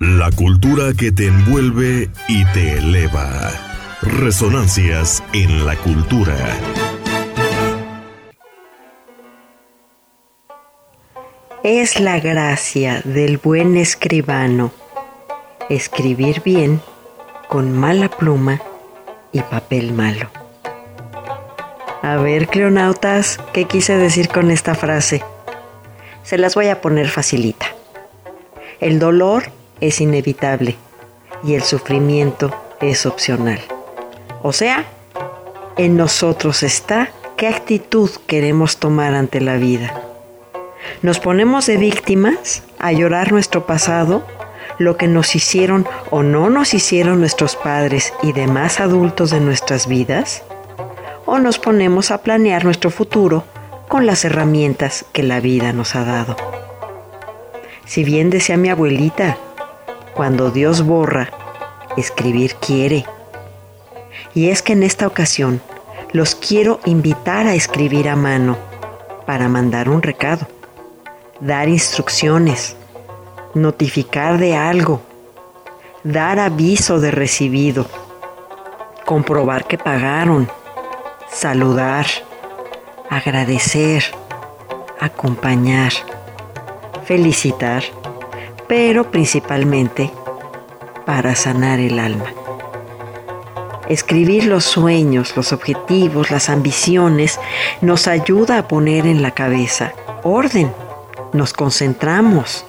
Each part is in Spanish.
La cultura que te envuelve y te eleva. Resonancias en la cultura. Es la gracia del buen escribano escribir bien con mala pluma y papel malo. A ver, cleonautas, ¿qué quise decir con esta frase? Se las voy a poner facilita. El dolor es inevitable y el sufrimiento es opcional. O sea, en nosotros está qué actitud queremos tomar ante la vida. ¿Nos ponemos de víctimas a llorar nuestro pasado, lo que nos hicieron o no nos hicieron nuestros padres y demás adultos de nuestras vidas? ¿O nos ponemos a planear nuestro futuro con las herramientas que la vida nos ha dado? Si bien decía mi abuelita, cuando Dios borra, escribir quiere. Y es que en esta ocasión los quiero invitar a escribir a mano para mandar un recado, dar instrucciones, notificar de algo, dar aviso de recibido, comprobar que pagaron, saludar, agradecer, acompañar, felicitar pero principalmente para sanar el alma. Escribir los sueños, los objetivos, las ambiciones nos ayuda a poner en la cabeza orden, nos concentramos,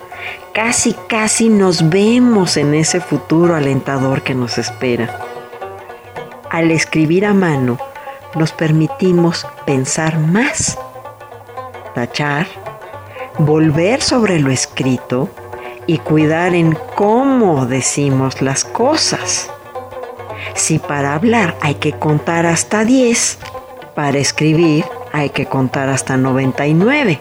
casi casi nos vemos en ese futuro alentador que nos espera. Al escribir a mano, nos permitimos pensar más, tachar, volver sobre lo escrito, y cuidar en cómo decimos las cosas. Si para hablar hay que contar hasta 10, para escribir hay que contar hasta 99.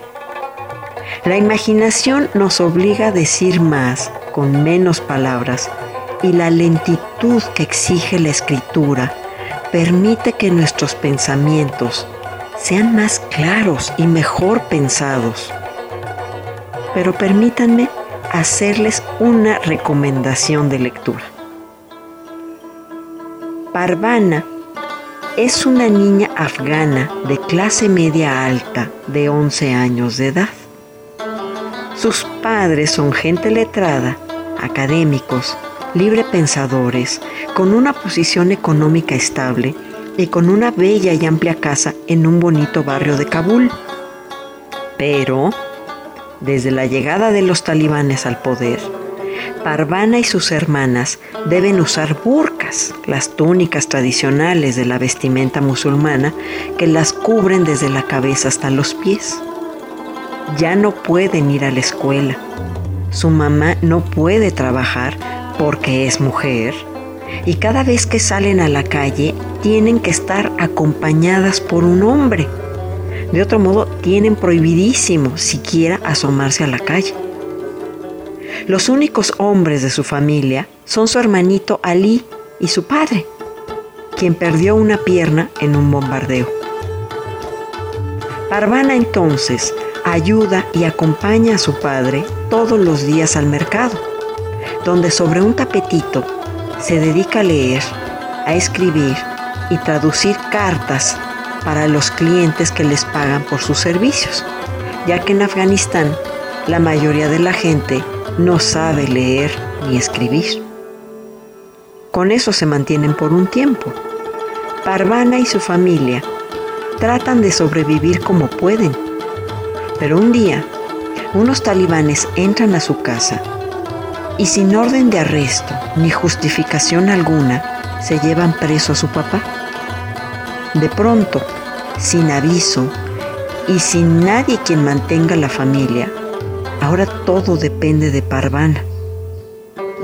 La imaginación nos obliga a decir más con menos palabras y la lentitud que exige la escritura permite que nuestros pensamientos sean más claros y mejor pensados. Pero permítanme hacerles una recomendación de lectura. Parvana es una niña afgana de clase media alta de 11 años de edad. Sus padres son gente letrada, académicos, libre pensadores, con una posición económica estable y con una bella y amplia casa en un bonito barrio de Kabul. Pero desde la llegada de los talibanes al poder, Parvana y sus hermanas deben usar burkas, las túnicas tradicionales de la vestimenta musulmana que las cubren desde la cabeza hasta los pies. Ya no pueden ir a la escuela. Su mamá no puede trabajar porque es mujer. Y cada vez que salen a la calle tienen que estar acompañadas por un hombre de otro modo, tienen prohibidísimo siquiera asomarse a la calle. Los únicos hombres de su familia son su hermanito Ali y su padre, quien perdió una pierna en un bombardeo. Parvana entonces ayuda y acompaña a su padre todos los días al mercado, donde sobre un tapetito se dedica a leer, a escribir y traducir cartas para los clientes que les pagan por sus servicios, ya que en Afganistán la mayoría de la gente no sabe leer ni escribir. Con eso se mantienen por un tiempo. Parvana y su familia tratan de sobrevivir como pueden, pero un día unos talibanes entran a su casa y sin orden de arresto ni justificación alguna se llevan preso a su papá. De pronto, sin aviso y sin nadie quien mantenga la familia, ahora todo depende de Parvana.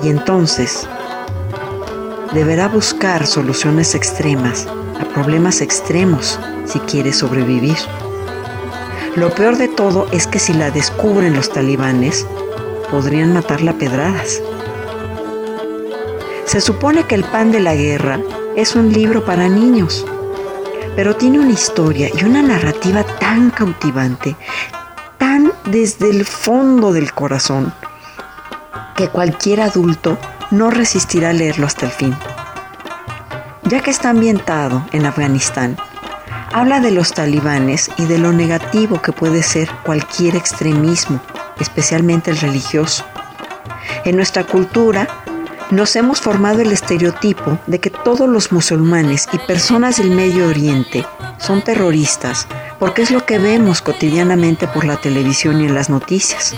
Y entonces deberá buscar soluciones extremas a problemas extremos si quiere sobrevivir. Lo peor de todo es que si la descubren los talibanes, podrían matarla a pedradas. Se supone que el pan de la guerra es un libro para niños pero tiene una historia y una narrativa tan cautivante, tan desde el fondo del corazón, que cualquier adulto no resistirá leerlo hasta el fin. Ya que está ambientado en Afganistán, habla de los talibanes y de lo negativo que puede ser cualquier extremismo, especialmente el religioso. En nuestra cultura nos hemos formado el estereotipo de que todos los musulmanes y personas del Medio Oriente son terroristas porque es lo que vemos cotidianamente por la televisión y en las noticias.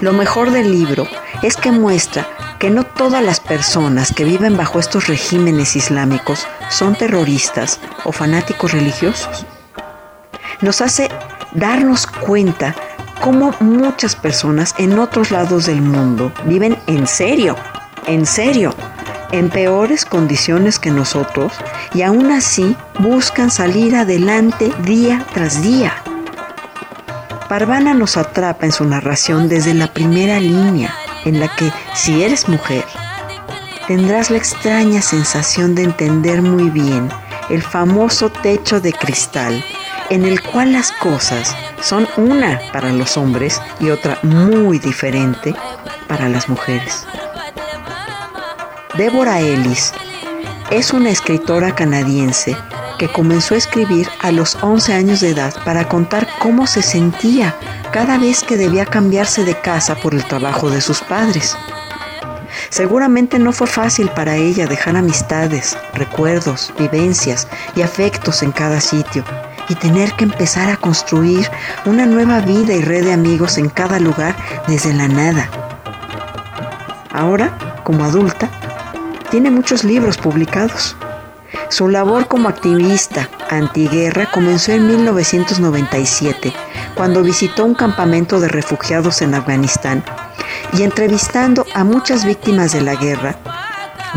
Lo mejor del libro es que muestra que no todas las personas que viven bajo estos regímenes islámicos son terroristas o fanáticos religiosos. Nos hace darnos cuenta cómo muchas personas en otros lados del mundo viven en serio en serio, en peores condiciones que nosotros y aún así buscan salir adelante día tras día. Parvana nos atrapa en su narración desde la primera línea, en la que, si eres mujer, tendrás la extraña sensación de entender muy bien el famoso techo de cristal en el cual las cosas son una para los hombres y otra muy diferente para las mujeres. Deborah Ellis es una escritora canadiense que comenzó a escribir a los 11 años de edad para contar cómo se sentía cada vez que debía cambiarse de casa por el trabajo de sus padres. Seguramente no fue fácil para ella dejar amistades, recuerdos, vivencias y afectos en cada sitio y tener que empezar a construir una nueva vida y red de amigos en cada lugar desde la nada. Ahora, como adulta, tiene muchos libros publicados. Su labor como activista antiguerra comenzó en 1997, cuando visitó un campamento de refugiados en Afganistán y entrevistando a muchas víctimas de la guerra,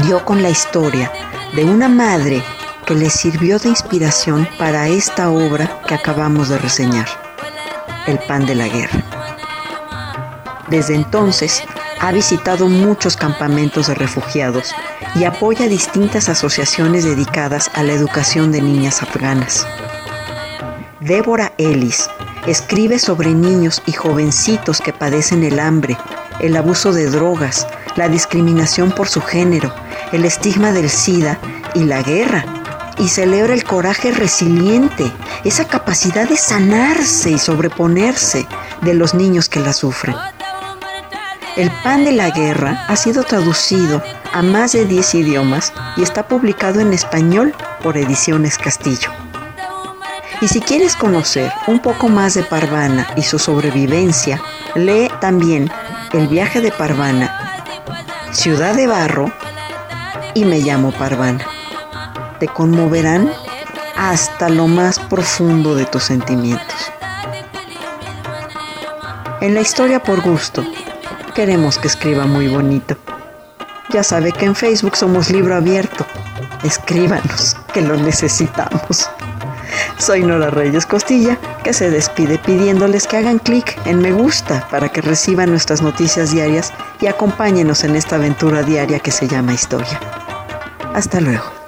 dio con la historia de una madre que le sirvió de inspiración para esta obra que acabamos de reseñar, El pan de la guerra. Desde entonces, ha visitado muchos campamentos de refugiados y apoya distintas asociaciones dedicadas a la educación de niñas afganas. Débora Ellis escribe sobre niños y jovencitos que padecen el hambre, el abuso de drogas, la discriminación por su género, el estigma del SIDA y la guerra, y celebra el coraje resiliente, esa capacidad de sanarse y sobreponerse de los niños que la sufren. El pan de la guerra ha sido traducido a más de 10 idiomas y está publicado en español por Ediciones Castillo. Y si quieres conocer un poco más de Parvana y su sobrevivencia, lee también El viaje de Parvana, Ciudad de Barro y Me llamo Parvana. Te conmoverán hasta lo más profundo de tus sentimientos. En la historia por gusto, Queremos que escriba muy bonito. Ya sabe que en Facebook somos libro abierto. Escríbanos, que lo necesitamos. Soy Nora Reyes Costilla, que se despide pidiéndoles que hagan clic en me gusta para que reciban nuestras noticias diarias y acompáñenos en esta aventura diaria que se llama historia. Hasta luego.